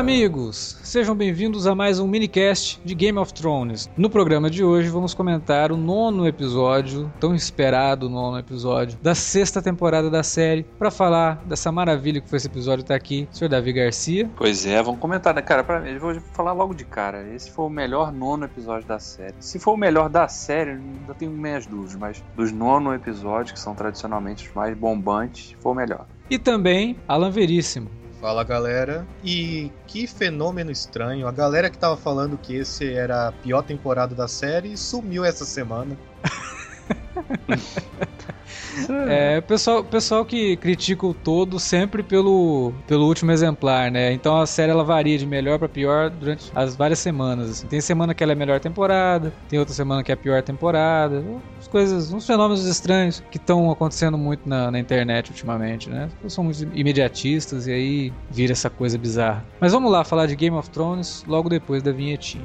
amigos! Sejam bem-vindos a mais um minicast de Game of Thrones. No programa de hoje vamos comentar o nono episódio, tão esperado nono episódio, da sexta temporada da série. Para falar dessa maravilha que foi esse episódio, tá aqui o Sr. Davi Garcia. Pois é, vamos comentar, né, cara? Pra, eu vou falar logo de cara. Esse foi o melhor nono episódio da série. Se for o melhor da série, ainda tenho minhas dúvidas, mas dos nono episódios, que são tradicionalmente os mais bombantes, foi o melhor. E também Alan Veríssimo. Fala galera, e que fenômeno estranho. A galera que tava falando que esse era a pior temporada da série sumiu essa semana. É, pessoal, pessoal que critica o todo sempre pelo, pelo último exemplar, né? Então a série ela varia de melhor para pior durante as várias semanas. Assim. Tem semana que ela é a melhor temporada, tem outra semana que é a pior temporada. As coisas, uns fenômenos estranhos que estão acontecendo muito na, na, internet ultimamente, né? São muito imediatistas e aí vira essa coisa bizarra. Mas vamos lá falar de Game of Thrones logo depois da vinhetinha.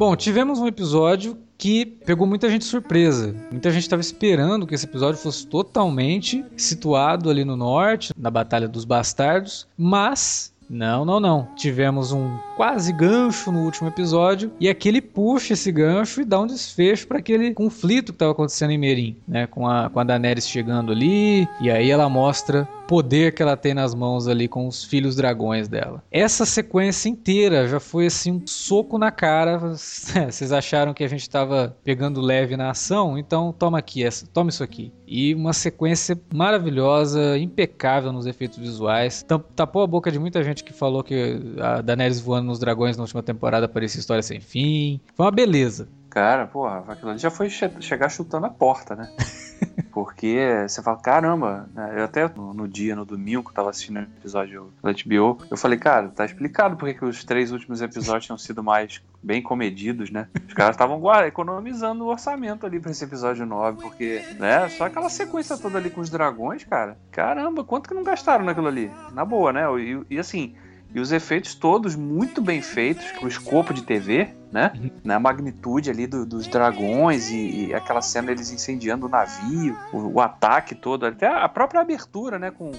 Bom, tivemos um episódio que pegou muita gente surpresa. Muita gente estava esperando que esse episódio fosse totalmente situado ali no norte, na Batalha dos Bastardos, mas não, não, não. Tivemos um quase gancho no último episódio e aqui ele puxa esse gancho e dá um desfecho para aquele conflito que estava acontecendo em Merim, né? Com a, com a Daenerys chegando ali e aí ela mostra poder que ela tem nas mãos ali com os filhos dragões dela. Essa sequência inteira já foi assim um soco na cara. Vocês acharam que a gente estava pegando leve na ação? Então toma aqui essa, toma isso aqui. E uma sequência maravilhosa, impecável nos efeitos visuais. Tapou a boca de muita gente que falou que a Daenerys voando nos dragões na última temporada parecia história sem fim. Foi uma beleza. Cara, porra, aquilo ali já foi che chegar chutando a porta, né? Porque você fala, caramba, né? eu até no, no, dia, no domingo, que eu tava assistindo o episódio da HBO, eu falei, cara, tá explicado porque que os três últimos episódios tinham sido mais bem comedidos, né? Os caras estavam economizando o orçamento ali pra esse episódio 9, porque, né, só aquela sequência toda ali com os dragões, cara, caramba, quanto que não gastaram naquilo ali? Na boa, né? E, e assim, e os efeitos todos muito bem feitos, com o escopo de TV, né? Uhum. Na magnitude ali do, dos dragões e, e, aquela cena eles incendiando o navio, o, o, ataque todo, até a própria abertura, né? Com,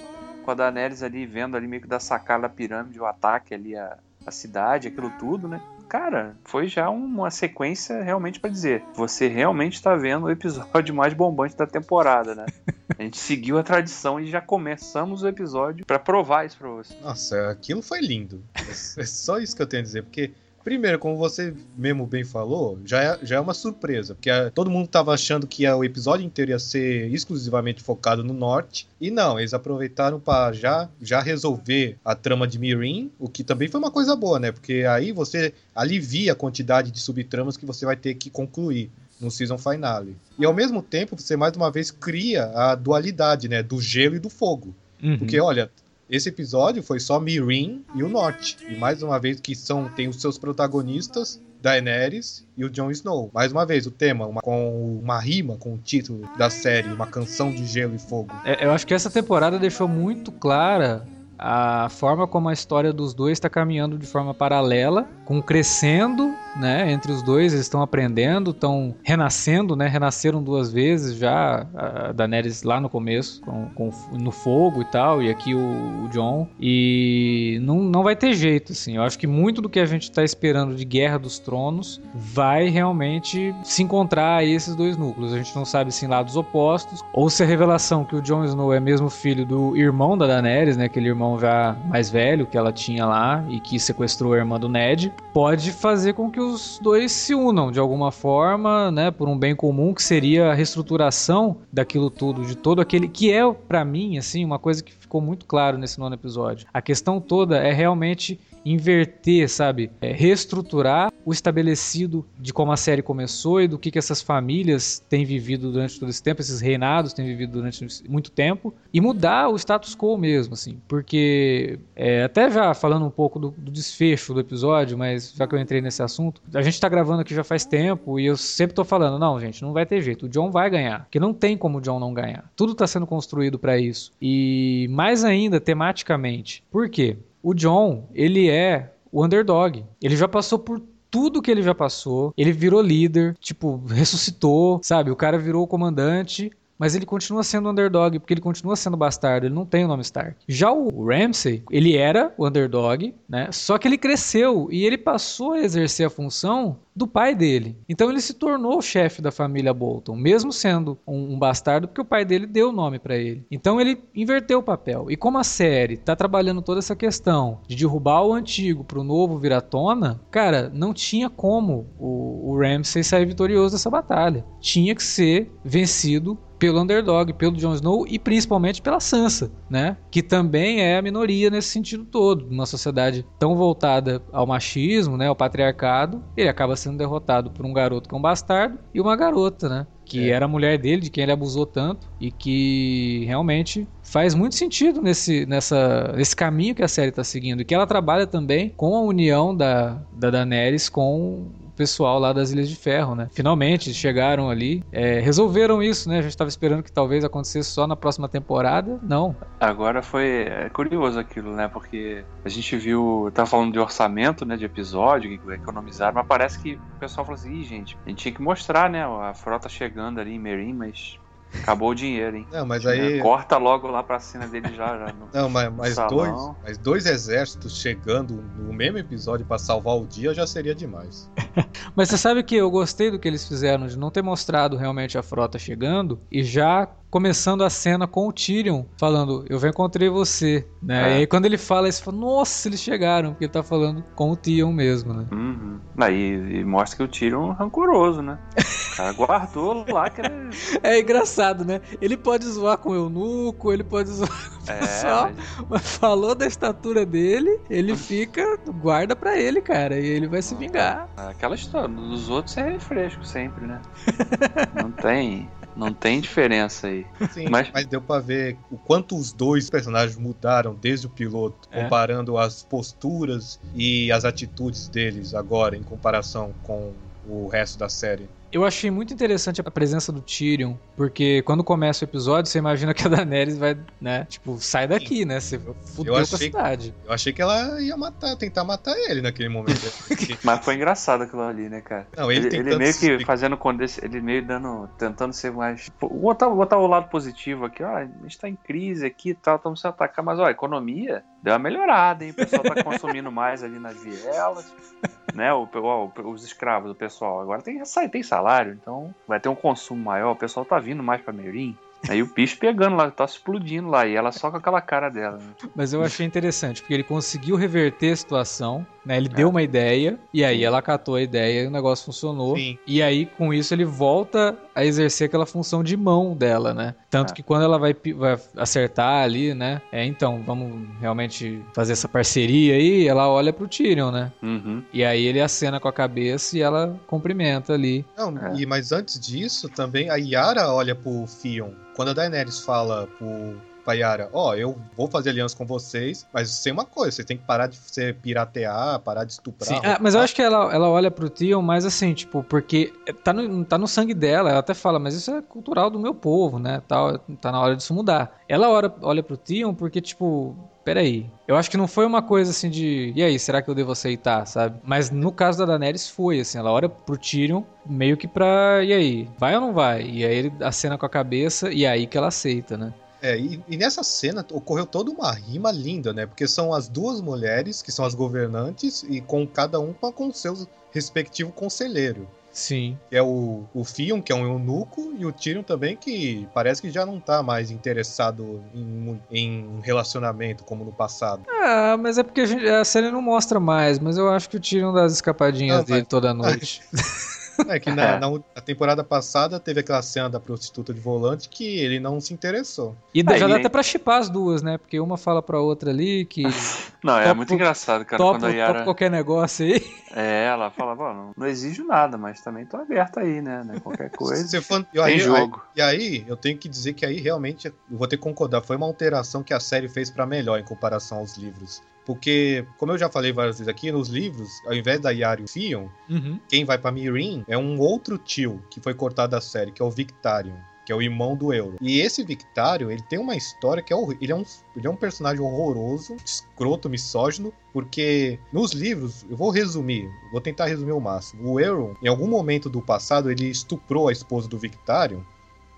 com a Daenerys ali vendo ali meio que da sacada da pirâmide, o ataque ali a, a cidade, aquilo tudo, né? Cara, foi já uma sequência realmente para dizer, você realmente está vendo o episódio mais bombante da temporada, né? A gente seguiu a tradição e já começamos o episódio para provar isso para você. Nossa, aquilo foi lindo. É só isso que eu tenho a dizer, porque Primeiro, como você mesmo bem falou, já é, já é uma surpresa, porque a, todo mundo estava achando que a, o episódio inteiro ia ser exclusivamente focado no norte, e não, eles aproveitaram para já, já resolver a trama de Mirin, o que também foi uma coisa boa, né? Porque aí você alivia a quantidade de subtramas que você vai ter que concluir no season finale. E ao mesmo tempo, você mais uma vez cria a dualidade, né, do gelo e do fogo. Uhum. Porque olha, esse episódio foi só Mirin e o Norte. E mais uma vez que são tem os seus protagonistas, Daenerys e o Jon Snow. Mais uma vez, o tema, uma, com uma rima com o título da série, uma canção de gelo e fogo. É, eu acho que essa temporada deixou muito clara a forma como a história dos dois está caminhando de forma paralela, com crescendo né, entre os dois, eles estão aprendendo, estão renascendo, né, renasceram duas vezes já, a Daenerys lá no começo, com, com no fogo e tal, e aqui o, o, John, e não, não vai ter jeito, assim, eu acho que muito do que a gente está esperando de Guerra dos Tronos vai realmente se encontrar aí esses dois núcleos, a gente não sabe se em lados opostos, ou se a revelação que o Jon Snow é mesmo filho do irmão da Daenerys, né, aquele irmão já mais velho que ela tinha lá, e que sequestrou a irmã do Ned, pode fazer com que os dois se unam de alguma forma, né, por um bem comum que seria a reestruturação daquilo tudo, de todo aquele que é para mim assim uma coisa que ficou muito claro nesse nono episódio. A questão toda é realmente inverter, sabe? É, reestruturar o estabelecido de como a série começou e do que, que essas famílias têm vivido durante todo esse tempo, esses reinados têm vivido durante muito tempo, e mudar o status quo mesmo, assim. Porque, é, até já falando um pouco do, do, desfecho do episódio, mas já que eu entrei nesse assunto, a gente tá gravando aqui já faz tempo e eu sempre tô falando, não, gente, não vai ter jeito, o John vai ganhar. Porque não tem como o John não ganhar. Tudo tá sendo construído para isso. E mais ainda, tematicamente. Por quê? O John, ele é o underdog. Ele já passou por tudo que ele já passou. Ele virou líder, tipo, ressuscitou, sabe? O cara virou comandante mas ele continua sendo underdog, porque ele continua sendo bastardo, ele não tem o nome Stark. Já o Ramsay, ele era o underdog, né? Só que ele cresceu e ele passou a exercer a função do pai dele. Então ele se tornou o chefe da família Bolton, mesmo sendo um, um bastardo, porque o pai dele deu o nome para ele. Então ele inverteu o papel. E como a série tá trabalhando toda essa questão de derrubar o antigo pro novo vir à tona, cara, não tinha como o, o sair vitorioso dessa batalha. Tinha que ser vencido pelo underdog, pelo Jon Snow e principalmente pela Sansa, né? Que também é a minoria nesse sentido todo. Numa sociedade tão voltada ao machismo, né, ao patriarcado, ele acaba sendo derrotado por um garoto que é um bastardo e uma garota, né? Que é. era a mulher dele, de quem ele abusou tanto, e que realmente faz muito sentido nesse, nessa, nesse caminho que a série está seguindo. E que ela trabalha também com a união da, da Daenerys com pessoal lá das Ilhas de Ferro, né? Finalmente chegaram ali, é, resolveram isso, né? A gente estava esperando que talvez acontecesse só na próxima temporada, não. Agora foi é, curioso aquilo, né? Porque a gente viu, tava falando de orçamento, né? De episódio, que economizaram, mas parece que o pessoal falou assim, Ih, gente, a gente tinha que mostrar, né? A frota chegando ali em Merim, mas Acabou o dinheiro, hein? Não, mas aí. É, corta logo lá pra cima dele já. já no, Não, mas, mas dois, mas dois exércitos chegando no mesmo episódio para salvar o dia já seria demais. mas você sabe que eu gostei do que eles fizeram de não ter mostrado realmente a frota chegando e já começando a cena com o Tyrion falando, eu já encontrei você, né? É. E aí quando ele fala isso, fala, nossa, eles chegaram, porque ele tá falando com o Tyrion mesmo, né? Uhum. Aí e mostra que o Tyrion é rancoroso, né? O cara guardou lá que era... É engraçado, né? Ele pode zoar com o eunuco, ele pode zoar com o é, pessoal, mas... mas... falou da estatura dele, ele fica, guarda pra ele, cara, e ele vai se vingar. Aquela história, dos outros é refresco sempre, né? Não tem... Não tem diferença aí. Sim, mas... mas deu pra ver o quanto os dois personagens mudaram desde o piloto, é. comparando as posturas e as atitudes deles agora em comparação com o resto da série. Eu achei muito interessante a presença do Tyrion, porque quando começa o episódio, você imagina que a Daenerys vai, né, tipo, sai daqui, né? Você fudeu com a cidade. Eu achei que ela ia matar, tentar matar ele naquele momento. Mas foi engraçado aquilo ali, né, cara? Não, ele, ele, ele meio que fazendo condesse, ele meio dando, tentando ser mais. Vou botar, botar o lado positivo aqui, ó. A gente tá em crise aqui e tal, estamos se atacar, mas ó, a economia deu uma melhorada, hein? O pessoal tá consumindo mais ali nas vielas, né? O, o, os escravos, o pessoal. Agora tem, tem salário, então vai ter um consumo maior, o pessoal tá vindo mais pra Merim. Aí o bicho pegando lá, tá explodindo lá, e ela só com aquela cara dela. Né? Mas eu achei interessante, porque ele conseguiu reverter a situação, né? Ele é. deu uma ideia, e aí ela catou a ideia e o negócio funcionou. Sim. E aí, com isso, ele volta a exercer aquela função de mão dela, né? Tanto é. que quando ela vai, vai acertar ali, né? É, então, vamos realmente fazer essa parceria aí, ela olha pro Tyrion, né? Uhum. E aí ele acena com a cabeça e ela cumprimenta ali. Não, é. e, mas antes disso, também a Yara olha pro Fion quando a Daenerys fala pro pra Yara, ó, oh, eu vou fazer aliança com vocês, mas sem uma coisa, você tem que parar de ser piratear, parar de estuprar. Sim, ah, mas eu acho que ela, ela olha pro Tion mais assim, tipo, porque tá no, tá no sangue dela, ela até fala, mas isso é cultural do meu povo, né, tal, tá na hora disso mudar. Ela olha, olha pro Tion porque, tipo, peraí. Eu acho que não foi uma coisa assim de. E aí, será que eu devo aceitar, sabe? Mas no caso da Daenerys foi, assim, ela olha pro Tyrion meio que pra. E aí, vai ou não vai? E aí ele acena com a cabeça e é aí que ela aceita, né? É, e, e, nessa cena ocorreu toda uma rima linda, né? Porque são as duas mulheres que são as governantes e com cada um com o seu respectivo conselheiro. Sim. É o, o Fion, que é um eunuco, e o Tyrion também, que parece que já não tá mais interessado em, em relacionamento como no passado. Ah, mas é porque a, gente, a série não mostra mais, mas eu acho que o Tyrion dá as escapadinhas não, dele mas... toda noite. É que na, na, na, temporada passada teve aquela cena da prostituta de volante que ele não se interessou. E Aí, já dá até pra chipar as duas, né? Porque uma fala pra outra ali que. Não, é muito engraçado, cara. Top, quando a Yara... qualquer negócio aí. É, ela fala, não, não exijo nada, mas também tô aberta aí, né? né qualquer coisa. Você foi... Tem aí, jogo. Aí, e aí, eu tenho que dizer que aí realmente, eu vou ter que concordar, foi uma alteração que a série fez para melhor em comparação aos livros. Porque, como eu já falei várias vezes aqui, nos livros, ao invés da Yara e o Fion, uhum. quem vai pra Mirin é um outro tio que foi cortado da série, que é o Victarion que é o irmão do Euro. E esse Victarion, ele tem uma história que é ele é um ele é um personagem horroroso, escroto, misógino, porque nos livros, eu vou resumir, vou tentar resumir o máximo. O Euron, em algum momento do passado, ele estuprou a esposa do Victarion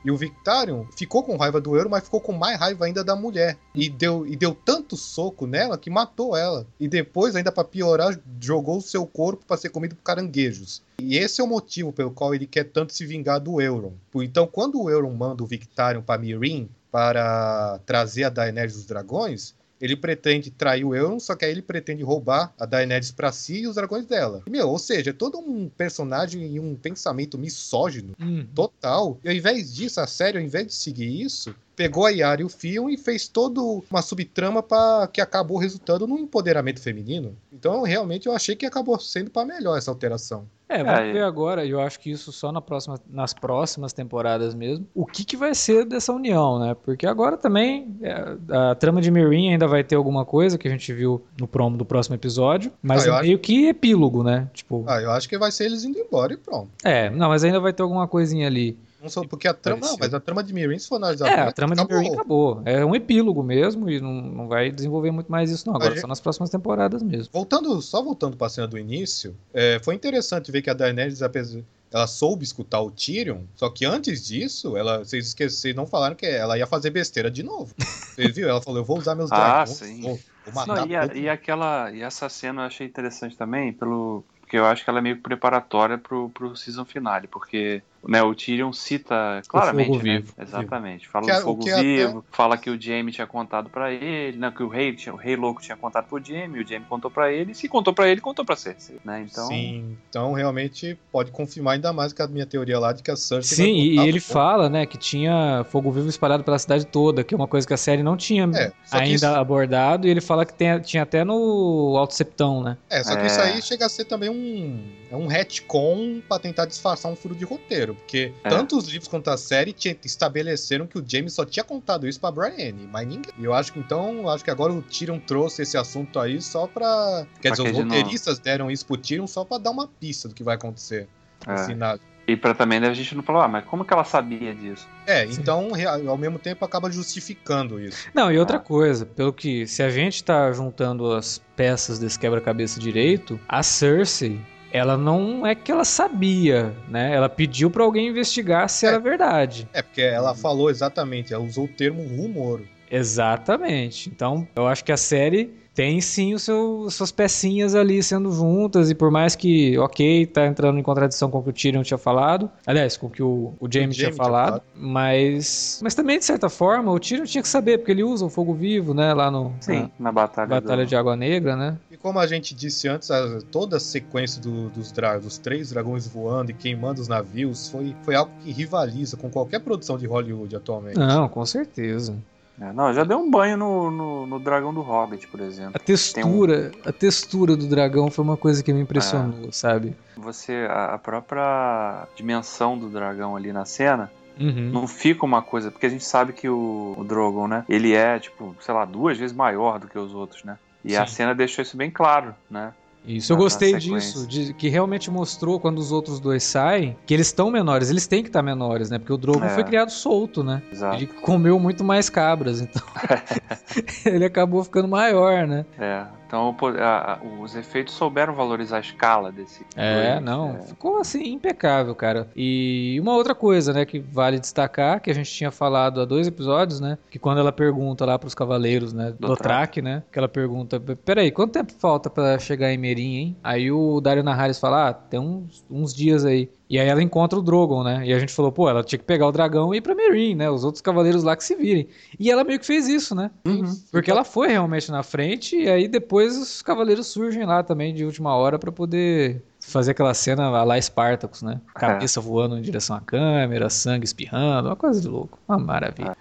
e o Victarion ficou com raiva do Euro, mas ficou com mais raiva ainda da mulher. E deu, e deu tanto soco nela que matou ela. E depois, ainda para piorar, jogou o seu corpo para ser comido por caranguejos. E esse é o motivo pelo qual ele quer tanto se vingar do Euron. Então, quando o Euron manda o Victarion para Mirin para trazer a Daenerys dos Dragões, ele pretende trair o Euron, só que aí ele pretende roubar a Daenerys para si e os dragões dela. E, meu, ou seja, é todo um personagem e um pensamento misógino uhum. total. E ao invés disso, a série, ao invés de seguir isso, pegou a Yara e o Fion e fez toda uma subtrama para que acabou resultando num empoderamento feminino. Então, realmente, eu achei que acabou sendo para melhor essa alteração. É, vamos é, ver agora, eu acho que isso só na próxima, nas próximas temporadas mesmo, o que, que vai ser dessa união, né? Porque agora também é, a trama de Mirin ainda vai ter alguma coisa que a gente viu no promo do próximo episódio, mas ah, é meio acho... que epílogo, né? Tipo... Ah, eu acho que vai ser eles indo embora e pronto. É, não, mas ainda vai ter alguma coisinha ali. Não porque a trama. Não, mas a trama de Mirin, se for analisar. É, a trama acabou. de Mirin acabou. É um epílogo mesmo e não, não vai desenvolver muito mais isso, não. Agora gente... só nas próximas temporadas mesmo. Voltando, só voltando pra cena do início, é, foi interessante ver que a Daenerys, apesar ela soube escutar o Tyrion, só que antes disso, ela, vocês esqueceram, não falaram que ela ia fazer besteira de novo. Vocês viram? Ela falou, eu vou usar meus ah, dragões. Sim. Vou, vou matar não, e, a, e, aquela, e essa cena eu achei interessante também, pelo, porque eu acho que ela é meio preparatória pro, pro season finale, porque né, o Tyrion cita claramente, o fogo né? Vivo. Exatamente. Fala que, do fogo vivo, até... fala que o Jaime tinha contado para ele, né, que o rei, o rei louco tinha contado pro Jaime, o Jaime contou para ele, e se contou para ele, contou para Cersei, né? Então... Sim, então realmente pode confirmar ainda mais que a minha teoria lá de que a Cersei Sim, e ele fala, né, que tinha fogo vivo espalhado pela cidade toda, que é uma coisa que a série não tinha é, ainda isso... abordado, e ele fala que tem, tinha até no Alto Septão, né? É, só que é... isso aí chega a ser também um, é um retcon pra tentar disfarçar um furo de roteiro porque é. tanto os livros quanto a série estabeleceram que o James só tinha contado isso pra Brienne, mas ninguém. E eu acho que então, acho que agora o Tyrion trouxe esse assunto aí só pra. Quer pra dizer, os roteiristas não... deram isso pro Tyrion só pra dar uma pista do que vai acontecer. É. E para também a gente não falar, ah, mas como que ela sabia disso? É, então ao mesmo tempo acaba justificando isso. Não, e outra ah. coisa, pelo que se a gente tá juntando as peças desse quebra-cabeça direito, a Cersei ela não é que ela sabia, né? Ela pediu para alguém investigar se é, era verdade. É, porque ela falou exatamente, ela usou o termo rumor. Exatamente. Então, eu acho que a série tem sim o seu, suas pecinhas ali sendo juntas, e por mais que, ok, tá entrando em contradição com o que o Tyrion tinha falado, aliás, com o que o, o James, tinha, falado, tinha falado, mas mas também, de certa forma, o Tyrion tinha que saber, porque ele usa o fogo vivo, né, lá no, sim, na, na batalha, batalha do... de Água Negra, né? E como a gente disse antes, a, toda a sequência do, dos, dra dos três dragões voando e queimando os navios foi, foi algo que rivaliza com qualquer produção de Hollywood atualmente. Não, com certeza. É, não, já deu um banho no, no, no, dragão do Hobbit, por exemplo. A textura, um... a textura do dragão foi uma coisa que me impressionou, é. sabe? Você, a, própria dimensão do dragão ali na cena, Uhum. Não fica uma coisa, porque a gente sabe que o, o Drogon, né? Ele é, tipo, sei lá, duas vezes maior do que os outros, né? E Sim. a cena deixou isso bem claro, né? Isso, eu gostei disso, de, que realmente mostrou quando os outros dois saem, que eles estão menores, eles têm que estar menores, né? Porque o Drogon é. foi criado solto, né? Exato. Ele comeu muito mais cabras, então ele acabou ficando maior, né? É. Então a, a, os efeitos souberam valorizar a escala desse. É, não. É. Ficou assim, impecável, cara. E uma outra coisa, né, que vale destacar, que a gente tinha falado há dois episódios, né? Que quando ela pergunta lá pros cavaleiros, né? Do, do Track, né? Que ela pergunta: Peraí, quanto tempo falta para chegar em Merim, hein? Aí o Dario Naharis fala: Ah, tem uns, uns dias aí. E aí ela encontra o Drogon, né? E a gente falou, pô, ela tinha que pegar o dragão e ir pra Meereen, né? Os outros cavaleiros lá que se virem. E ela meio que fez isso, né? Uhum. Porque ela foi realmente na frente e aí depois os cavaleiros surgem lá também de última hora para poder fazer aquela cena lá Spartacus, né? É. Cabeça é. voando em direção à câmera, sangue espirrando, uma coisa de louco. Uma maravilha.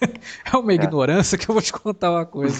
É, é uma ignorância que eu vou te contar uma coisa.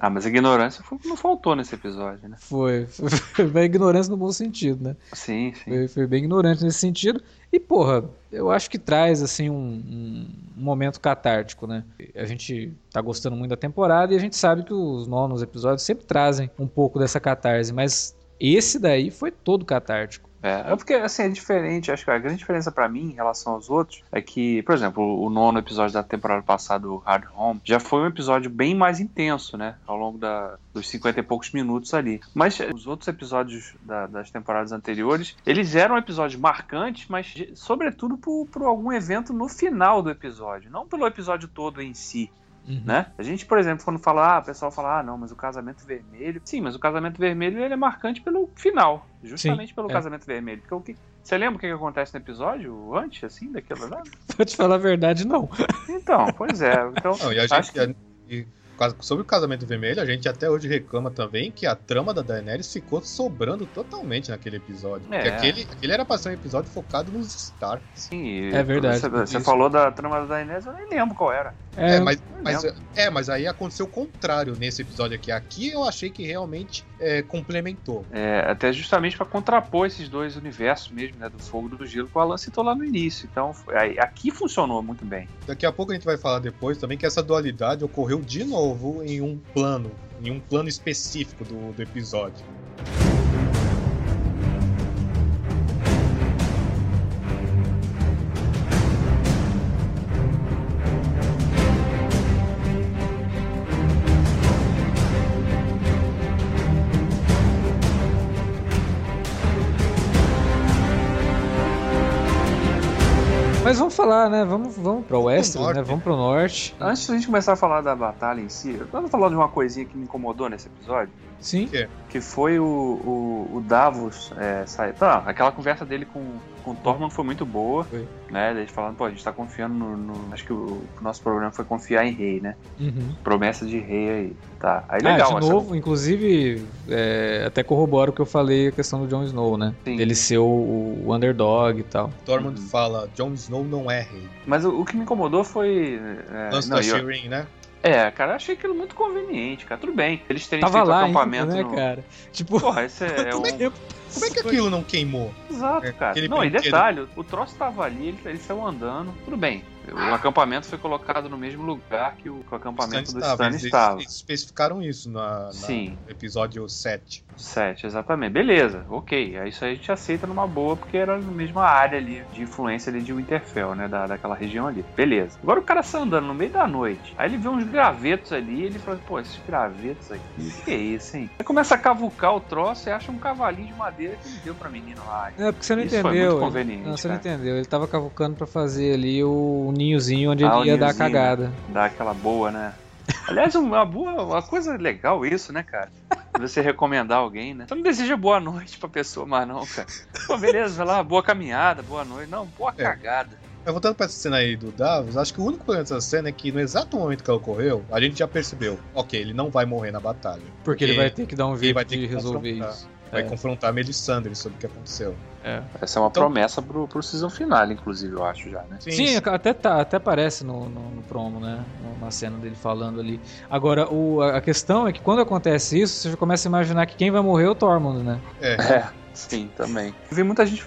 ah, mas a ignorância não faltou nesse episódio, né? Foi. Foi uma ignorância no bom sentido, né? Sim, sim. Foi, foi bem ignorante nesse sentido. E, porra, eu acho que traz, assim, um, um, momento catártico, né? A gente tá gostando muito da temporada e a gente sabe que os nonos episódios sempre trazem um pouco dessa catarse, mas esse daí foi todo catártico. É, é porque assim é diferente. Acho que a grande diferença para mim em relação aos outros é que, por exemplo, o nono episódio da temporada passada, o Hard Home, já foi um episódio bem mais intenso, né? Ao longo da, dos 50 e poucos minutos ali. Mas os outros episódios da, das temporadas anteriores, eles eram episódios marcantes, mas sobretudo por, por algum evento no final do episódio, não pelo episódio todo em si. Uhum. Né? A gente, por exemplo, quando fala, ah, o pessoal fala, ah, não, mas o casamento vermelho. Sim, mas o casamento vermelho ele é marcante pelo final. Justamente Sim, pelo é. casamento vermelho. Porque o que. Você lembra o que, que acontece no episódio antes, assim, daquilo lá? Pra te falar a verdade, não. Então, pois é. Então, não, e a gente, que sobre o casamento vermelho, a gente até hoje reclama também que a trama da Daenerys ficou sobrando totalmente naquele episódio. É. Porque aquele, aquele era pra ser um episódio focado nos Stark. Sim, é verdade. Você, você falou da trama da Daenerys, eu nem lembro qual era. É, é mas, mas, é, mas aí aconteceu o contrário nesse episódio aqui. Aqui eu achei que realmente é, complementou. É, até justamente para contrapor esses dois universos mesmo, né? Do fogo e do gelo, que o Alan citou lá no início. Então, aqui funcionou muito bem. Daqui a pouco a gente vai falar depois também que essa dualidade ocorreu de novo em um plano, em um plano específico do, do episódio. Né? Vamos, vamos pro oeste, né? Vamos pro norte. Antes da gente começar a falar da batalha em si, vamos falar de uma coisinha que me incomodou nesse episódio. Sim. Que, que foi o, o, o Davos é, sair. Tá, aquela conversa dele com, com o Tormund foi muito boa. Foi. Né? Eles falando, pô, a gente tá confiando no. no acho que o, o, nosso problema foi confiar em rei, né? Uhum. Promessa de rei aí. Tá. Aí legal. Ah, de novo, essa... inclusive, é, até corrobora o que eu falei a questão do Jon Snow, né? Sim. Ele ser o, o underdog e tal. Tormund uhum. fala, Jon Snow não é rei. Mas o, o que me incomodou foi. É, Lance da Shireen, né? É, cara, eu achei aquilo muito conveniente, cara. Tudo bem. Eles terem Tava feito lá acampamento. Ainda, né, no... cara? Tipo. Porra, esse é, um. Como é que aquilo não queimou? Exato, é, cara. Não, brinquedo. e detalhe, o troço tava ali, ele, ele saiu andando. Tudo bem. O acampamento foi colocado no mesmo lugar que o, que o acampamento Stan do Stan estava. estava. Eles especificaram isso na, na Sim. episódio 7. 7, exatamente. Beleza, ok. Isso aí a gente aceita numa boa, porque era na mesma área ali de influência ali de Winterfell, né? Da, daquela região ali. Beleza. Agora o cara sai andando no meio da noite. Aí ele vê uns gravetos ali e ele fala, pô, esses gravetos aqui, o que é isso, hein? Aí começa a cavucar o troço e acha um cavalinho de madeira que ele deu pra menina lá. É, porque você não isso entendeu. Foi muito conveniente. Não, você cara. não entendeu. Ele tava cavucando pra fazer ali o ninhozinho onde ah, ele ia dar a cagada. Né? Dar aquela boa, né? Aliás, uma boa, uma coisa legal isso, né, cara? Você recomendar alguém, né? Você não deseja boa noite pra pessoa mais, não, cara. Pô, beleza, vai lá, boa caminhada, boa noite. Não, boa é. cagada. Eu voltando pra essa cena aí do Davos, acho que o único problema dessa cena é que no exato momento que ela ocorreu, a gente já percebeu, ok, ele não vai morrer na batalha. Porque, porque ele vai ter que dar um jeito de resolver isso vai é. confrontar a Melisandre sobre o que aconteceu. É. Essa é uma então, promessa pro, pro season final, inclusive, eu acho já, né? Sim, sim até, tá, até aparece no, no, no, promo, né? Na cena dele falando ali. Agora, o, a questão é que quando acontece isso, você já começa a imaginar que quem vai morrer é o Tormund, né? É. é. Sim, também. Eu vi muita gente,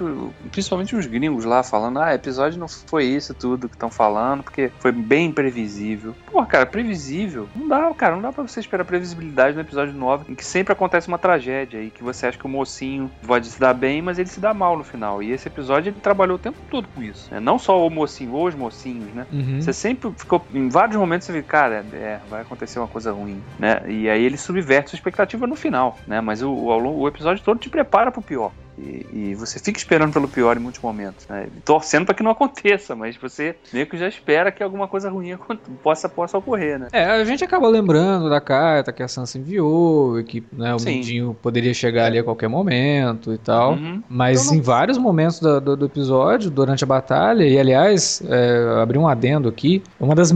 principalmente uns gringos lá, falando: ah, episódio não foi isso tudo que estão falando, porque foi bem previsível. Pô, cara, previsível? Não dá, cara, não dá pra você esperar previsibilidade no episódio 9, em que sempre acontece uma tragédia e que você acha que o mocinho pode se dar bem, mas ele se dá mal no final. E esse episódio ele trabalhou o tempo todo com isso. Né? Não só o mocinho, ou os mocinhos, né? Uhum. Você sempre ficou, em vários momentos, você vê, cara, é, vai acontecer uma coisa ruim, né? E aí ele subverte sua expectativa no final, né? Mas o, o, o episódio todo te prepara pro pior. 귀여워. E, e, você fica esperando pelo pior em muitos momentos, né? torcendo para que não aconteça, mas você meio que já espera que alguma coisa ruim possa, possa ocorrer, né? É, a gente acaba lembrando da carta que a Sansa enviou, e que né, o Sim. Mindinho poderia chegar ali a qualquer momento e tal. Uhum. Mas então, não... em vários momentos do, do, do, episódio, durante a batalha, e aliás, é, abri um adendo aqui, uma das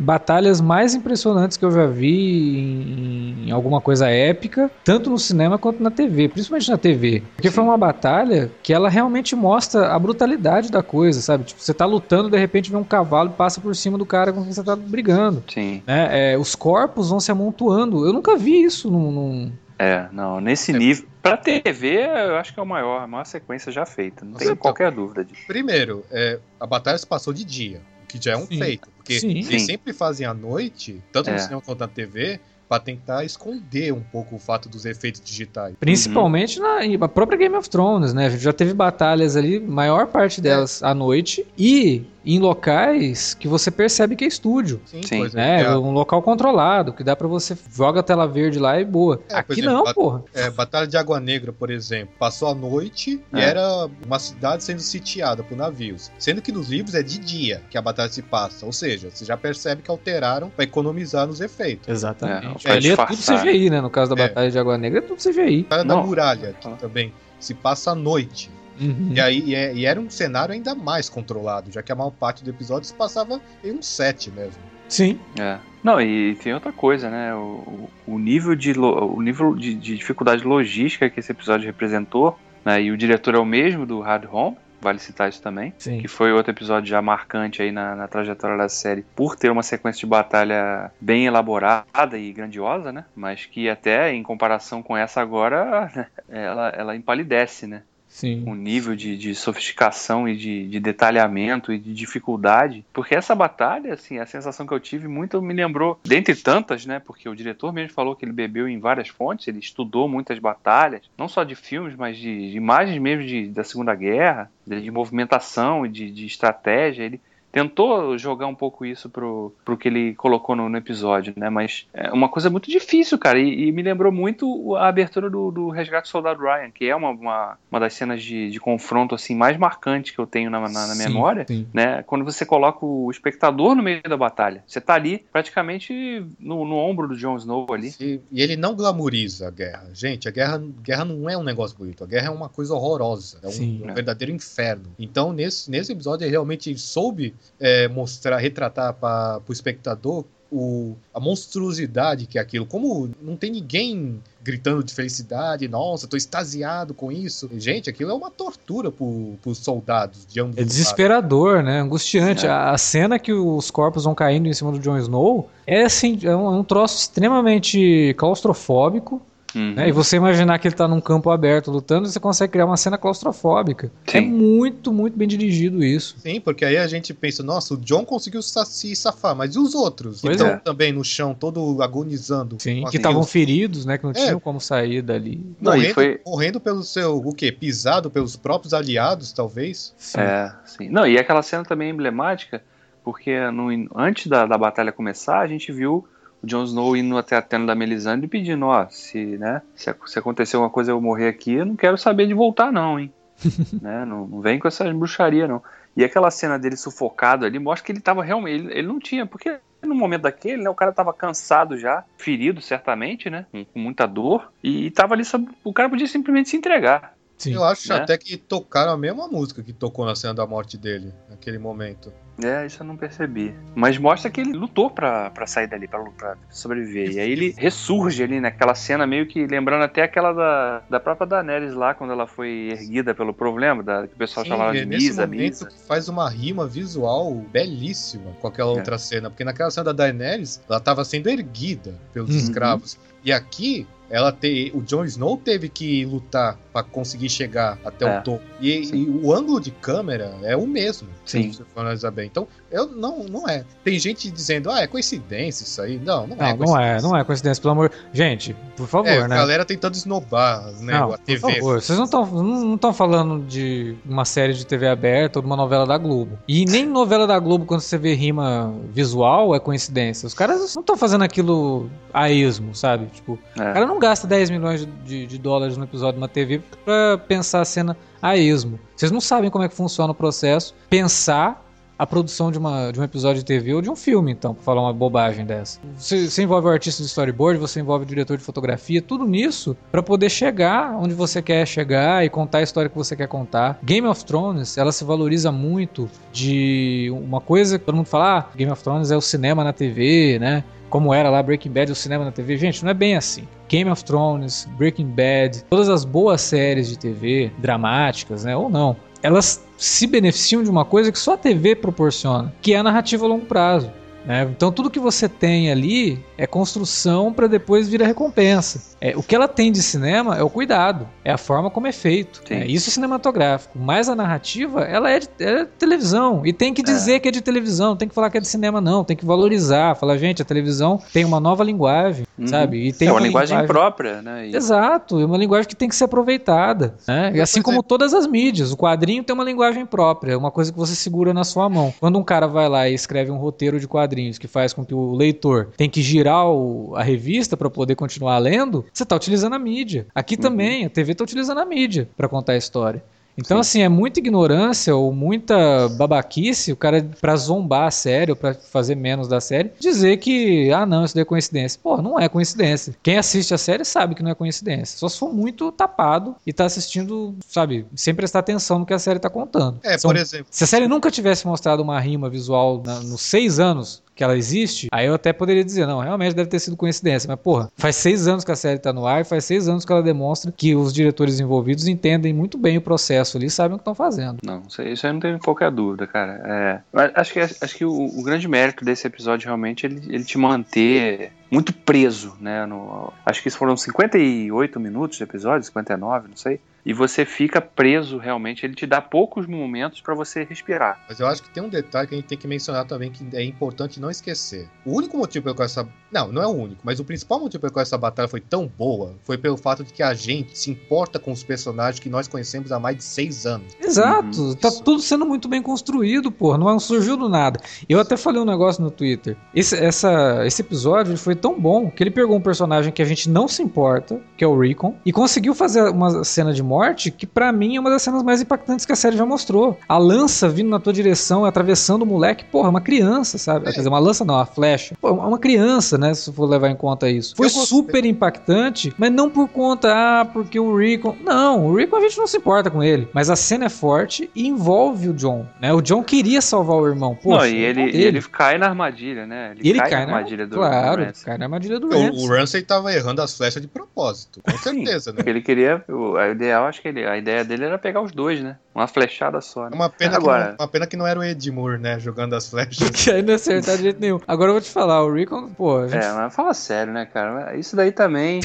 batalhas mais impressionantes que eu já vi em, em, alguma coisa épica, tanto no cinema quanto na TV, principalmente na TV. Porque Sim. foi uma batalha que ela realmente mostra a brutalidade da coisa, sabe? Tipo, você tá lutando, de repente vem um cavalo e passa por cima do cara com quem você tá brigando. Sim. Né? É, os corpos vão se amontoando. Eu nunca vi isso num. num... É, não, nesse é. nível. Pra TV, eu acho que é o maior, a maior sequência já feita. Não tem então, qualquer dúvida disso. Primeiro, é, a batalha se passou de dia que já é um Sim. feito. Porque Sim. eles sempre fazem à noite, tanto no é. cinema quanto na TV, para tentar esconder um pouco o fato dos efeitos digitais. Principalmente uhum. na própria Game of Thrones, né? Já teve batalhas ali, maior parte é. delas é. à noite, e em locais que você percebe que é estúdio. Sim, Sim. É, é, um local controlado, que dá para você joga a tela verde lá e boa. É, Aqui exemplo, não, porra. É, Batalha de Água Negra, por exemplo, passou a noite é. e era uma cidade sendo sitiada por navios. Sendo que nos livros é de dia que a batalha se passa. Ou seja, você já percebe que alteraram para economizar nos efeitos. Exatamente. É, ali é tudo CGI, né? No caso da é. Batalha de Água Negra é tudo CGI. A da Muralha aqui também se passa à noite. Uhum. E aí e, é, e, era um cenário ainda mais controlado, já que a maior parte do episódio se passava em um set mesmo. Sim. É. Não, e tem outra coisa, né? O, o nível, de, o nível de, de, dificuldade logística que esse episódio representou, né? E o diretor é o mesmo do Hard Home, vale citar isso também. Sim. Que foi outro episódio já marcante aí na, na, trajetória da série, por ter uma sequência de batalha bem elaborada e grandiosa, né? Mas que até em comparação com essa agora, ela, ela empalidece, né? Sim. um nível de, de sofisticação e de, de, detalhamento e de dificuldade. Porque essa batalha, assim, a sensação que eu tive muito me lembrou, dentre tantas, né? Porque o diretor mesmo falou que ele bebeu em várias fontes, ele estudou muitas batalhas, não só de filmes, mas de, de imagens mesmo de, da Segunda Guerra, de, movimentação e de, de estratégia. Ele tentou jogar um pouco isso pro, pro que ele colocou no, no episódio, né? Mas é uma coisa muito difícil, cara. E, e me lembrou muito a abertura do, do Resgate Soldado Ryan, que é uma, uma, uma das cenas de, de, confronto assim mais marcantes que eu tenho na, na, na sim, memória, sim. né? Quando você coloca o espectador no meio da batalha. Você tá ali praticamente no, no ombro do Jon Snow ali. E, e, ele não glamoriza a guerra. Gente, a guerra, guerra não é um negócio bonito. A guerra é uma coisa horrorosa. É um, um verdadeiro inferno. Então, nesse, nesse episódio, ele realmente soube é, mostrar, retratar para o espectador o, a monstruosidade que é aquilo. Como não tem ninguém gritando de felicidade, nossa, tô extasiado com isso. Gente, aquilo é uma tortura para os soldados de ambos É desesperador, lados. né? Angustiante. É. A, a, cena que os corpos vão caindo em cima do Jon Snow é assim, é um, é um troço extremamente claustrofóbico. Uhum. Né? E você imaginar que ele está num campo aberto lutando, você consegue criar uma cena claustrofóbica. É Sim. É muito, muito bem dirigido isso. Sim, porque aí a gente pensa, nossa, o John conseguiu se safar, mas e os outros? Pois que estão é. também no chão, todo agonizando. Sim, que estavam feridos, né? Que não é. tinham como sair dali. Morrendo, foi... morrendo pelo seu, o quê? Pisado pelos próprios aliados, talvez? Sim. É, sim. Não, e aquela cena também emblemática, porque no, antes da, da batalha começar, a gente viu o Jon Snow indo até a tenda da Melisandre e pedindo, ó, se, né, se, se acontecer uma coisa eu morrer aqui, eu não quero saber de voltar não, hein. né, não, não vem com essa bruxaria não. E aquela cena dele sufocado ali mostra que ele tava realmente, ele, ele não tinha, porque no momento daquele, né, o cara tava cansado já, ferido certamente, né, com muita dor, e tava ali, o cara podia simplesmente se entregar. Sim, eu acho né? até que tocaram a mesma música que tocou na cena da morte dele, naquele momento. É, isso eu não percebi. Mas mostra que ele lutou pra, pra sair dali, pra, pra sobreviver. E aí ele ressurge ali naquela cena, meio que lembrando até aquela da, da própria Daenerys lá, quando ela foi erguida pelo problema, da, que o pessoal Sim, chamava de Misa, Misa. Faz uma rima visual belíssima com aquela é. outra cena, porque naquela cena da Daenerys, ela tava sendo erguida pelos uhum. escravos. E aqui, ela te, o Jon Snow teve que lutar para conseguir chegar até é. o topo. E, e, o ângulo de câmera é o mesmo. Sim. Se você for analisar bem. Então, eu não, não é. Tem gente dizendo, ah, é coincidência isso aí. Não, não, não é. Não é, não é coincidência, pelo amor. Gente, por favor, é, né? A galera tentando esnobar né, não, a TV. Por favor, vocês não estão não estão falando de uma série de TV aberta ou de uma novela da Globo. E nem novela da Globo, quando você vê rima visual, é coincidência. Os caras não estão fazendo aquilo a esmo, sabe? Tipo, é. o cara não gasta 10 milhões de, de dólares no episódio de uma TV pra pensar a cena a esmo. Vocês não sabem como é que funciona o processo. Pensar a produção de, uma, de um episódio de TV ou de um filme, então, pra falar uma bobagem dessa. Você, você envolve o artista de storyboard, você envolve o diretor de fotografia, tudo nisso para poder chegar onde você quer chegar e contar a história que você quer contar. Game of Thrones, ela se valoriza muito de uma coisa que todo mundo fala, ah, Game of Thrones é o cinema na TV, né? Como era lá Breaking Bad, o cinema na TV. Gente, não é bem assim. Game of Thrones, Breaking Bad, todas as boas séries de TV, dramáticas, né? Ou não, elas se beneficiam de uma coisa que só a TV proporciona, que é a narrativa a longo prazo. Né? Então tudo que você tem ali é construção para depois vir a recompensa. É, o que ela tem de cinema é o cuidado, é a forma como é feito. É, isso é cinematográfico. Mas a narrativa, ela é de, é de televisão. E tem que dizer é. que é de televisão, tem que falar que é de cinema, não. Tem que valorizar. Falar, gente, a televisão tem uma nova linguagem, uhum. sabe? E tem é uma, uma linguagem, linguagem, própria, né? E... Exato, é uma linguagem que tem que ser aproveitada. Né? E assim como todas as mídias. O quadrinho tem uma linguagem própria, uma coisa que você segura na sua mão. Quando um cara vai lá e escreve um roteiro de quadrinhos que faz com que o leitor tem que girar o, a revista para poder continuar lendo, você está utilizando a mídia. Aqui uhum. também, a TV está utilizando a mídia para contar a história. Então, Sim. assim, é muita ignorância ou muita babaquice o cara, pra zombar a série ou pra fazer menos da série, dizer que, ah, não, isso daí é coincidência. Pô, não é coincidência. Quem assiste a série sabe que não é coincidência. Só se for muito tapado e tá assistindo, sabe, sem prestar atenção no que a série tá contando. É, São, por exemplo. Se a série nunca tivesse mostrado uma rima visual na, nos seis anos que ela existe, aí eu até poderia dizer, não, realmente deve ter sido coincidência. Mas, porra, faz seis anos que a série tá no ar, faz seis anos que ela demonstra que os diretores envolvidos entendem muito bem o processo ali, sabem o que estão fazendo. Não, isso aí não tem qualquer dúvida, cara. É, acho que, acho que o, o, grande mérito desse episódio realmente é ele, ele te manter muito preso, né? No, acho que foram 58 minutos de episódio, 59, não sei e você fica preso realmente. Ele te dá poucos momentos para você respirar. Mas eu acho que tem um detalhe que a gente tem que mencionar também que é importante não esquecer. O único motivo pelo qual essa. Não, não é o único, mas o principal motivo pelo qual essa batalha foi tão boa foi pelo fato de que a gente se importa com os personagens que nós conhecemos há mais de seis anos. Exato. Uhum. Tá tudo sendo muito bem construído, pô. Não surgiu do nada. Eu até falei um negócio no Twitter. Esse, essa, esse episódio foi tão bom que ele pegou um personagem que a gente não se importa, que é o Recon, e conseguiu fazer uma cena de morte que para mim é uma das cenas mais impactantes que a série já mostrou. A lança vindo na tua direção, atravessando o moleque, porra, uma criança, sabe? É. Quer dizer, uma lança não, uma flecha. Pô, uma criança, né, se for levar em conta isso. Foi super impactante, mas não por conta, ah, porque o Rico... Não, o Rico a gente não se importa com ele, mas a cena é forte e envolve o John, né? O John queria salvar o irmão, pô. Não, e ele, ele cai na armadilha, né? Ele, ele cai, cai, na armadilha do Claro, do cai na armadilha do Ramsay. O, o Ramsay tava errando as flechas de propósito, com certeza, Sim, né? Ele queria, o, a ideia eu acho que ele, a ideia dele era pegar os dois, né? Uma flechada só. Né? Uma, pena Agora... que não, uma pena que não era o Edmure, né? Jogando as flechas. que aí não ia acertar de jeito nenhum. Agora eu vou te falar, o Rico, pô. Gente... É, mas fala sério, né, cara? Isso daí também.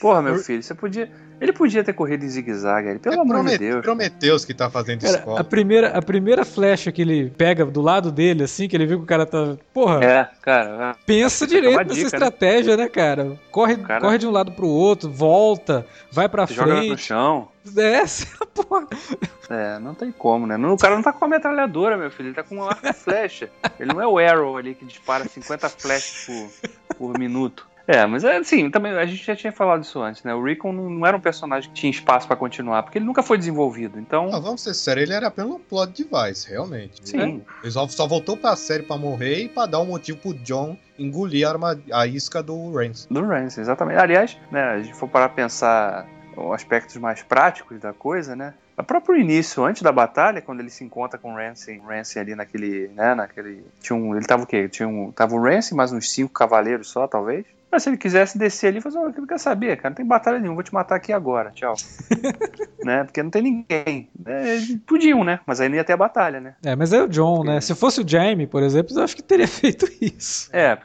Porra, meu filho, você podia. Ele podia ter corrido em zigue-zague, pelo é amor de Deus. Prometeus que tá fazendo cara, escola. A primeira, a primeira flecha que ele pega do lado dele, assim, que ele viu que o cara tá. Porra. É, cara. É. Pensa direito nessa dica, né? estratégia, né? né, cara? Corre, cara... corre de um lado pro outro, volta, vai pra frente. Joga no chão. Desce, porra. É, não tem como, né? O cara não tá com a metralhadora, meu filho. Ele tá com uma arco flecha. Ele não é o Arrow ali que dispara 50 flechas por, por minuto. É, mas é assim, também a gente já tinha falado isso antes, né? O Rickon não era um personagem que tinha espaço para continuar, porque ele nunca foi desenvolvido. Então. Não, vamos ser sérios, ele era apenas um plot device, realmente. Sim. Ele só, só voltou pra série para morrer e pra dar um motivo pro John engolir a, arma, a isca do Rance. Do Rance, exatamente. Aliás, né, a gente for parar pensar aspectos mais práticos da coisa, né? O próprio início, antes da batalha, quando ele se encontra com o Ramsay, Ramsay ali naquele, né, naquele, tinha um, ele tava o quê? Tinha um, tava o Ramsay mais uns cinco cavaleiros só, talvez. Mas se ele quisesse descer ali e fazer, oh, quer saber, cara, não tem batalha nenhuma, vou te matar aqui agora, tchau. né? Porque não tem ninguém. É, podiam, né? Mas aí não ia ter a batalha, né? É, mas é o John, Porque... né? Se fosse o Jaime, por exemplo, eu acho que teria feito isso. É,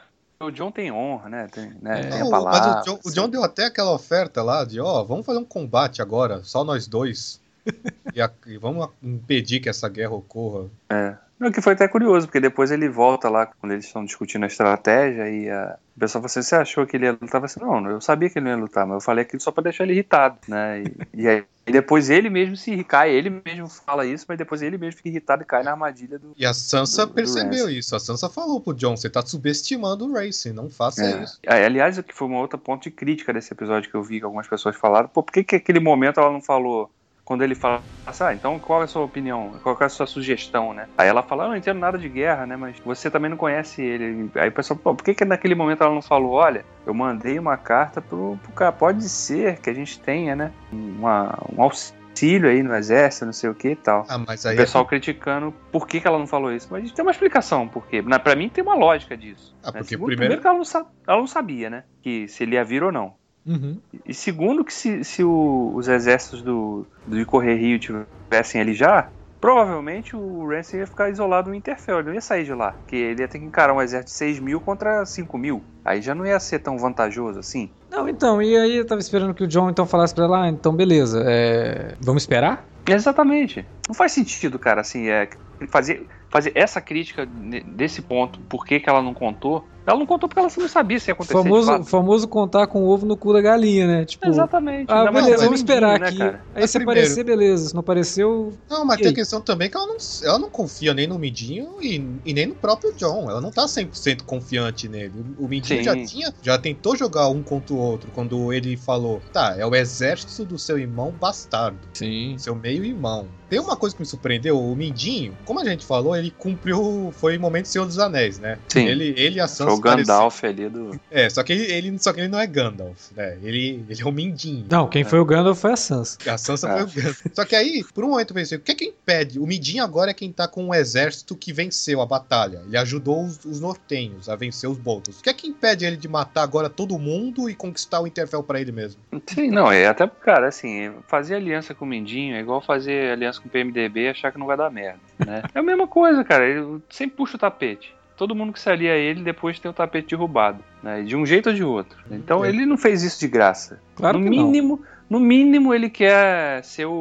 o John tem honra, né? Tem, né? Tem Não, a palavra. mas o John, o John deu até aquela oferta lá de, ó, vamos fazer um combate agora, só nós dois. e, a- e vamos impedir que essa guerra ocorra. É. Não, que foi até curioso, porque depois ele volta lá, quando eles estão discutindo a estratégia, e a... o pessoal fala assim, você achou que ele ia lutar? Eu assim, não, eu sabia que ele não ia lutar, mas eu falei aquilo só pra deixar ele irritado, né? E, e aí e depois ele mesmo se cai, ele mesmo fala isso, mas depois ele mesmo fica irritado e cai na armadilha do... E a Sansa Do- do percebeu Ramsay. isso. A Sansa falou pro John, você tá subestimando o Racing, não faça É. isso. Ah, Aliás, o que foi uma outra ponto de crítica desse episódio que eu vi que algumas pessoas falaram, pô, por que que aquele momento ela não falou quando ele fala, assim, ah, então qual é a sua opinião? Qual é a sua sugestão, né? Aí ela fala, eu não entendo nada de guerra, né? Mas você também não conhece ele. Aí o pessoal, pô, por que que naquele momento ela não falou, olha, eu mandei uma carta pro, pro cara, pode ser que a gente tenha, né? Uma, um auxílio aí no exército, não sei o que e tal. Ah, mas O aí. pessoal criticando por que, que ela não falou isso. Mas tem uma explicação por quê. Pra mim tem uma lógica disso. Ah, né? porque Segundo, primeiro- que ela não, ela não sabia, né? Que se ele ia vir ou não. Uhum. E segundo, que se, se o- os exércitos do, do Correr Rio tivessem ali já, provavelmente o Ramsay ia ficar isolado no Interfell, ele não ia sair de lá. Porque ele ia ter que encarar um exército de 6 mil contra 5 mil. Aí já não ia ser tão vantajoso assim. Não, então, e aí eu tava esperando que o John então falasse pra ela, ah, então beleza, é... vamos esperar? Exatamente. Não faz sentido, cara, assim, é, fazer, fazer essa crítica desse ponto, por que, que ela não contou. Ela não contou porque ela não sabia se ia acontecer. Famoso, famoso contar com o ovo no cu da galinha, né? Tipo, Exatamente. ah, mais beleza, vamos esperar aqui. Né, cara? aí Mas se primeiro- aparecer, beleza. Se não apareceu, Não, mas tem a questão também que ela não, ela não confia nem no Midinho e, e nem no próprio John. Ela não tá 100% confiante nele. O, Midinho Sim. já tinha, já tentou jogar um contra o outro quando ele falou: tá, é o exército do seu irmão bastardo, sim. seu meio-irmão. Tem uma coisa que me surpreendeu: o Mindinho, como a gente falou, ele cumpriu. Foi o momento Senhor dos Anéis, né? Sim. Ele, ele e a Sansa. Foi o Gandalf ali do. pareciam- É, só que ele, ele- só que ele não é Gandalf, né? Ele, ele é o Mindinho. Não, quem foi o Gandalf foi a Sansa. A Sansa Ah. foi o Gandalf. Só que aí, por um momento eu pensei, o que é que impede? O Midinho agora é quem tá com um exército que venceu a batalha. Ele ajudou os, os nortenhos a vencer os Boltons. O que é que impede ele de matar agora todo mundo e conquistar o Interfell pra ele mesmo? Sim, não, é até, cara, assim, fazer aliança com o Mindinho é igual fazer aliança com o PMDB e achar que não vai dar merda, né? É a mesma coisa, cara, ele sempre puxa o tapete. Todo mundo que se alia a ele depois tem o tapete derrubado, né? De um jeito ou de outro. Então É. ele não fez isso de graça. Claro no que não. mínimo, no mínimo ele quer ser o,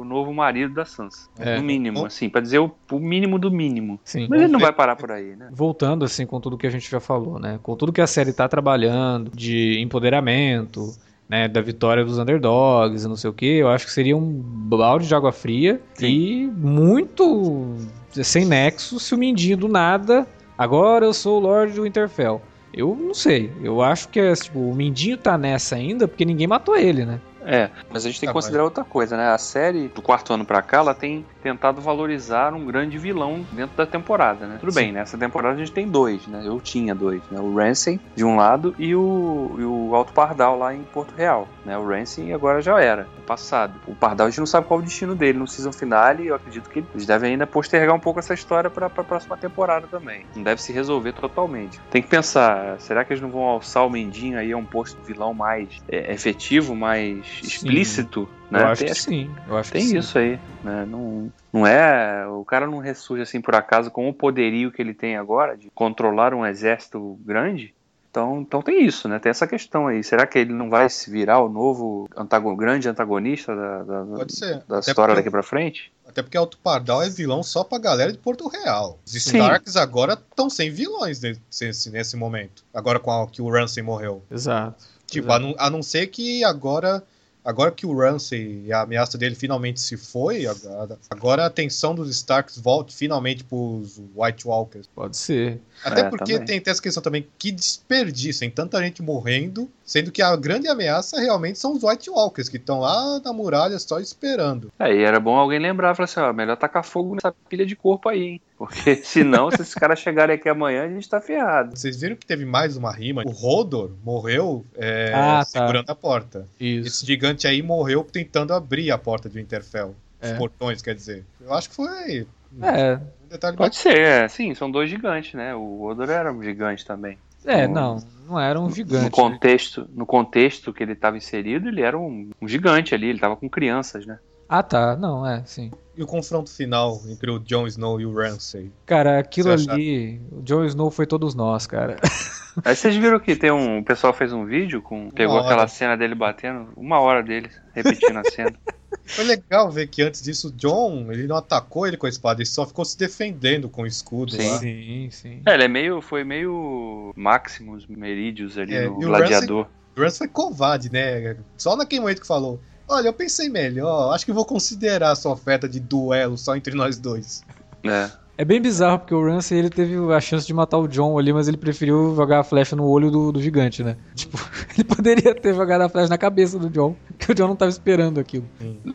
o novo marido da Sansa. É. No mínimo, assim, pra dizer o, o mínimo do mínimo. Sim. Mas ele não vai parar por aí, né? Voltando assim com tudo que a gente já falou, né? Com tudo que a série tá trabalhando de empoderamento, né, da vitória dos underdogs e não sei o que, eu acho que seria um balde de água fria Sim. e muito sem nexo se o Mindinho do nada, agora eu sou o Lorde do Winterfell. Eu não sei, eu acho que é, tipo, o Mindinho tá nessa ainda porque ninguém matou ele, né? É, mas a gente tem que Ah, considerar outra coisa, né? A série do quarto ano pra cá, ela tem tentado valorizar um grande vilão dentro da temporada, né? Tudo bem, nessa temporada a gente tem dois, né? Eu tinha dois, né? O Ramsay de um lado e o, e o Alto Pardal lá em Porto Real, né? O Ramsay agora já era, no passado. O Pardal a gente não sabe qual é o destino dele no season finale eu acredito que eles devem ainda postergar um pouco essa história pra, pra próxima temporada também. Não deve se resolver totalmente. Tem que pensar, será que eles não vão alçar o Mendinho aí a um posto de vilão mais é, efetivo, mais explícito? Né? Eu acho Tem que sim. Eu acho tem que sim. isso aí, né? Não, não é. O cara não ressurge assim por acaso com o poderio que ele tem agora de controlar um exército grande. Então, então tem isso, né? Tem essa questão aí. Será que ele não vai se virar o novo antago- grande antagonista da, da, Pode ser. da história daqui pra frente? Até porque Alto Pardal é vilão só pra galera de Porto Real. Os Sim. Starks agora estão sem vilões nesse, nesse momento. Agora com a, que o Ramsay morreu. Exato. Tipo, Exato. a não, a não ser que agora. Agora que o Ramsay e a ameaça dele finalmente se foi, agora, agora a atenção dos Starks volte finalmente pros White Walkers. Pode ser. Até É, porque também. tem, tem essa questão também, que desperdício, tem tanta gente morrendo, sendo que a grande ameaça realmente são os White Walkers, que estão lá na muralha só esperando. Aí era bom alguém lembrar, falar assim, ó, melhor tacar fogo nessa pilha de corpo aí, hein? Porque senão, se esses caras chegarem aqui amanhã, a gente tá ferrado. Vocês viram que teve mais uma rima? O Rodor morreu é, Ah, tá. segurando a porta. Esse Isso. gigante aí morreu tentando abrir a porta de Winterfell. Os É. portões, quer dizer. Eu acho que foi É, um detalhe Pode ser, é, sim, são dois gigantes, né? O Odor era um gigante também. é, No- não, não era um gigante. No né? contexto, no contexto que ele estava inserido, ele era um, um gigante ali, ele estava com crianças, né? Ah, tá. Não, é, sim. E o confronto final entre o Jon Snow e o Ramsay? Cara, aquilo ali, o Jon Snow foi todos nós, cara. Aí vocês viram que tem um. O pessoal fez um vídeo com. Pegou aquela cena dele batendo, uma hora dele, repetindo a cena. Foi legal ver que antes disso o John, ele não atacou ele com a espada, ele só ficou se defendendo com o escudo sim. lá. Sim, sim. É, ele é meio, foi meio Maximus Meridius ali é, no Gladiador. O Ramsay foi covarde, né? Só naquele momento que falou, olha, eu pensei melhor, acho que vou considerar a sua oferta de duelo só entre nós dois. É. É bem bizarro, porque o Ramsay ele teve a chance de matar o John ali, mas ele preferiu jogar a flecha no olho do, do gigante, né? Tipo, ele poderia ter jogado a flecha na cabeça do John, que o John não tava esperando aquilo.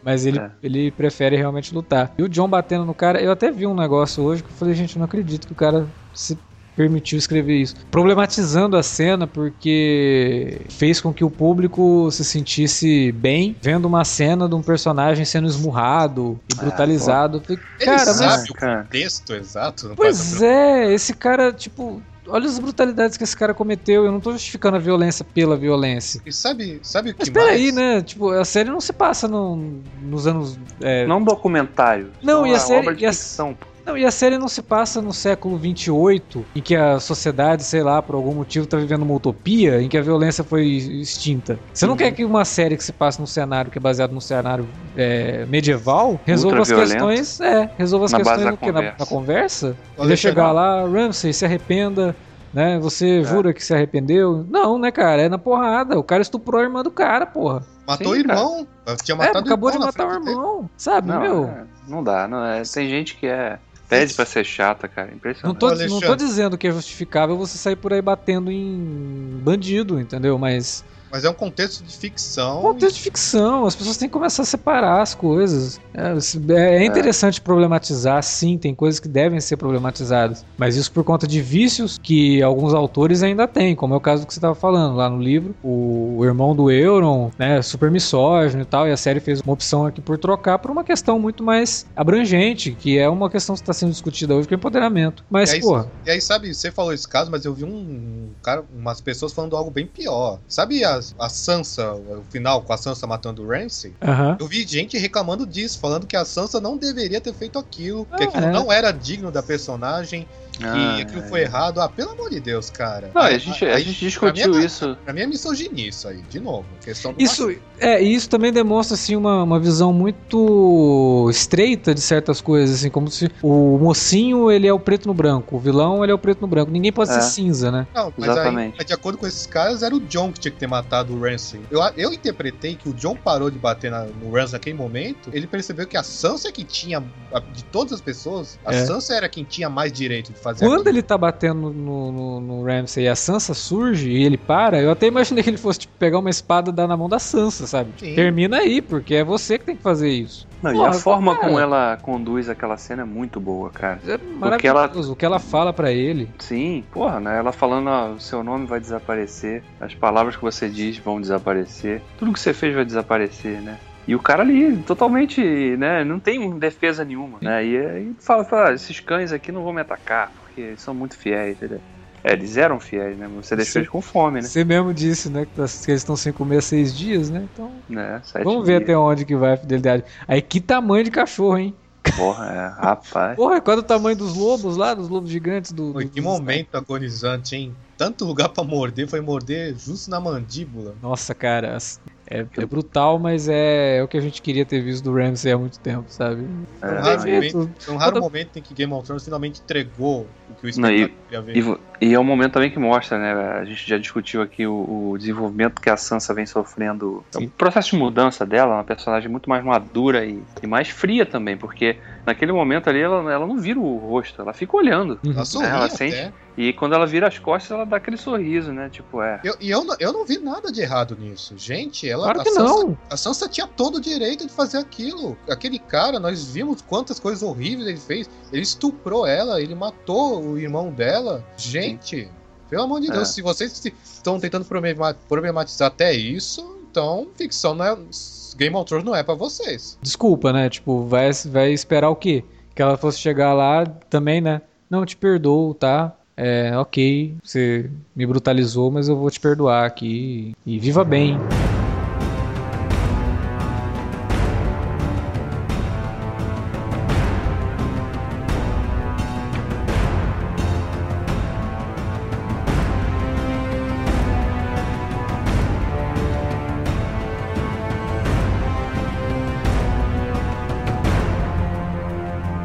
Mas ele, é. ele prefere realmente lutar. E o John batendo no cara, eu até vi um negócio hoje que eu falei, gente, não acredito que o cara se permitiu escrever isso. Problematizando a cena porque fez com que o público se sentisse bem vendo uma cena de um personagem sendo esmurrado e ah, brutalizado. Ah, cara, Ele sabe o contexto exato. Pois é, esse cara, tipo, olha as brutalidades que esse cara cometeu. Eu não tô justificando a violência pela violência. E sabe, sabe o que Mas peraí, né? Tipo, a série não se passa no, nos anos. É... Não um documentário. Não, e a série. Obra de ficção. Não, e a série não se passa no século 28, em que a sociedade, sei lá, por algum motivo tá vivendo uma utopia, em que a violência foi extinta. Você não uhum. quer que uma série que se passa num cenário que é baseado num cenário é, medieval resolva as questões. É, resolva as na questões no Na, na conversa? Ele chegar lá, Ramsey, se arrependa, né? Você é. jura que se arrependeu? Não, né, cara? É na porrada. O cara estuprou a irmã do cara, porra. Matou Sim, o irmão. Cara. Tinha matado é, acabou de matar o irmão. Sabe, não, meu? É, não dá, não é. Tem gente que é Pede pra ser chata, cara. Impressionante. Não tô, não tô dizendo que é justificável você sair por aí batendo em bandido, entendeu? Mas mas é um contexto de ficção. Contexto de ficção, as pessoas têm que começar a separar as coisas. É, é, é interessante é. problematizar, sim, tem coisas que devem ser problematizadas. Mas isso por conta de vícios que alguns autores ainda têm, como é o caso que você estava falando lá no livro. O, o irmão do Euron, né, super misógino e tal, e a série fez uma opção aqui por trocar por uma questão muito mais abrangente, que é uma questão que está sendo discutida hoje, que é empoderamento. Mas, e aí, porra. E aí, sabe, você falou esse caso, mas eu vi um cara, umas pessoas falando algo bem pior. Sabe a Sansa, o final com a Sansa matando o Ramsay, uhum. eu vi gente reclamando disso, falando que a Sansa não deveria ter feito aquilo, ah, que aquilo é. não era digno da personagem. Ah, e aquilo é. foi errado. Ah, pelo amor de Deus, cara. Não, a, a, gente, a, a gente discutiu pra é isso. Pra mim é misoginia isso aí, de novo. Questão isso, é, e isso também demonstra assim, uma, uma visão muito estreita de certas coisas, assim, como se o mocinho ele é o preto no branco, o vilão ele é o preto no branco. Ninguém pode é. ser cinza, né? Não, mas Exatamente. Aí, de acordo com esses caras, era o John que tinha que ter matado o Ramsay. Eu, eu interpretei que o John parou de bater na, no Ramsay naquele momento, ele percebeu que a Sansa que tinha, de todas as pessoas, a é. Sansa era quem tinha mais direito de fazer Quando aquilo. ele tá batendo no, no, no, Ramsay e a Sansa surge e ele para, eu até imaginei que ele fosse tipo, pegar uma espada e dar na mão da Sansa, sabe? Tipo, termina aí, porque é você que tem que fazer isso. Não, Porra, e a forma cara, como ela conduz aquela cena é muito boa, cara. É maravilhoso. Ela... O que ela fala para ele. Sim, porra, né? Ela falando, o seu nome vai desaparecer, as palavras que você diz vão desaparecer, tudo que você fez vai desaparecer, né? E o cara ali, totalmente, né, não tem defesa nenhuma, né? E aí fala, fala, ah, esses cães aqui não vão me atacar, porque são muito fiéis, entendeu? É, eles eram fiéis, né? Você deixou eles com fome, né? Você mesmo disse, né? Que eles estão sem comer há seis dias, né? Então. É, vamos ver dias. até onde que vai a fidelidade. Aí que tamanho de cachorro, hein? Porra, é, rapaz. Porra, qual é o tamanho dos lobos lá, dos lobos gigantes do. Foi que momento agonizante, hein? Tanto lugar para morder, foi morder justo na mandíbula. Nossa, cara, é, é, brutal, mas é, é, o que a gente queria ter visto do Ramsey há muito tempo, sabe? É, um raro, momento, um raro momento em que Game of Thrones finalmente entregou o que o espectador queria ver. E, e, é um momento também que mostra, né? A gente já discutiu aqui o, o desenvolvimento que a Sansa vem sofrendo. O processo de mudança dela, uma personagem muito mais madura e, e, mais fria também, porque naquele momento ali ela, ela não vira o rosto, ela fica olhando. Ela, né? ela sente. E quando ela vira as costas, ela dá aquele sorriso, né? Tipo, é. Eu, e eu, eu não vi nada de errado nisso. Gente, ela. Claro que a Sansa, não. A Sansa tinha todo o direito de fazer aquilo. Aquele cara, nós vimos quantas coisas horríveis ele fez. Ele estuprou ela, ele matou o irmão dela. Gente, Sim. pelo amor de Deus, é. se vocês estão tentando problematizar até isso, então ficção não é. Game of Thrones não é para vocês. Desculpa, né? Tipo, vai, vai esperar o quê? Que ela fosse chegar lá também, né? Não, te perdoo, tá? é, ok, você me brutalizou, mas eu vou te perdoar aqui e viva bem.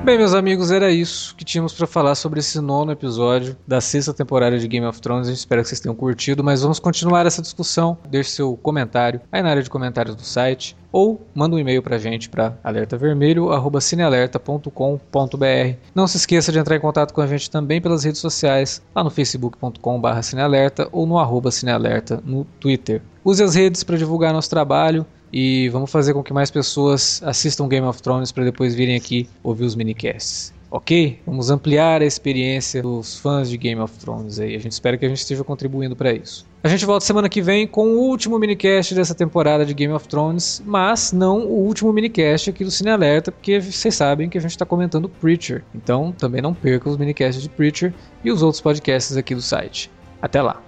Bem, meus amigos, era isso que tínhamos para falar sobre esse nono episódio da sexta temporada de Game of Thrones. Espera que vocês tenham curtido, mas vamos continuar essa discussão. Deixe seu comentário aí na área de comentários do site ou manda um e-mail pra gente para alertavermelho@cinealerta.com.br. Não se esqueça de entrar em contato com a gente também pelas redes sociais, lá no facebook.com/cinealerta ou no arroba cinealerta no Twitter. Use as redes para divulgar nosso trabalho e vamos fazer com que mais pessoas assistam Game of Thrones para depois virem aqui ouvir os minicasts. Ok? Vamos ampliar a experiência dos fãs de Game of Thrones aí. A gente espera que a gente esteja contribuindo para isso. A gente volta semana que vem com o último minicast dessa temporada de Game of Thrones, mas não o último minicast aqui do Cine Alerta, porque vocês sabem que a gente está comentando Preacher. Então também não perca os minicasts de Preacher e os outros podcasts aqui do site. Até lá!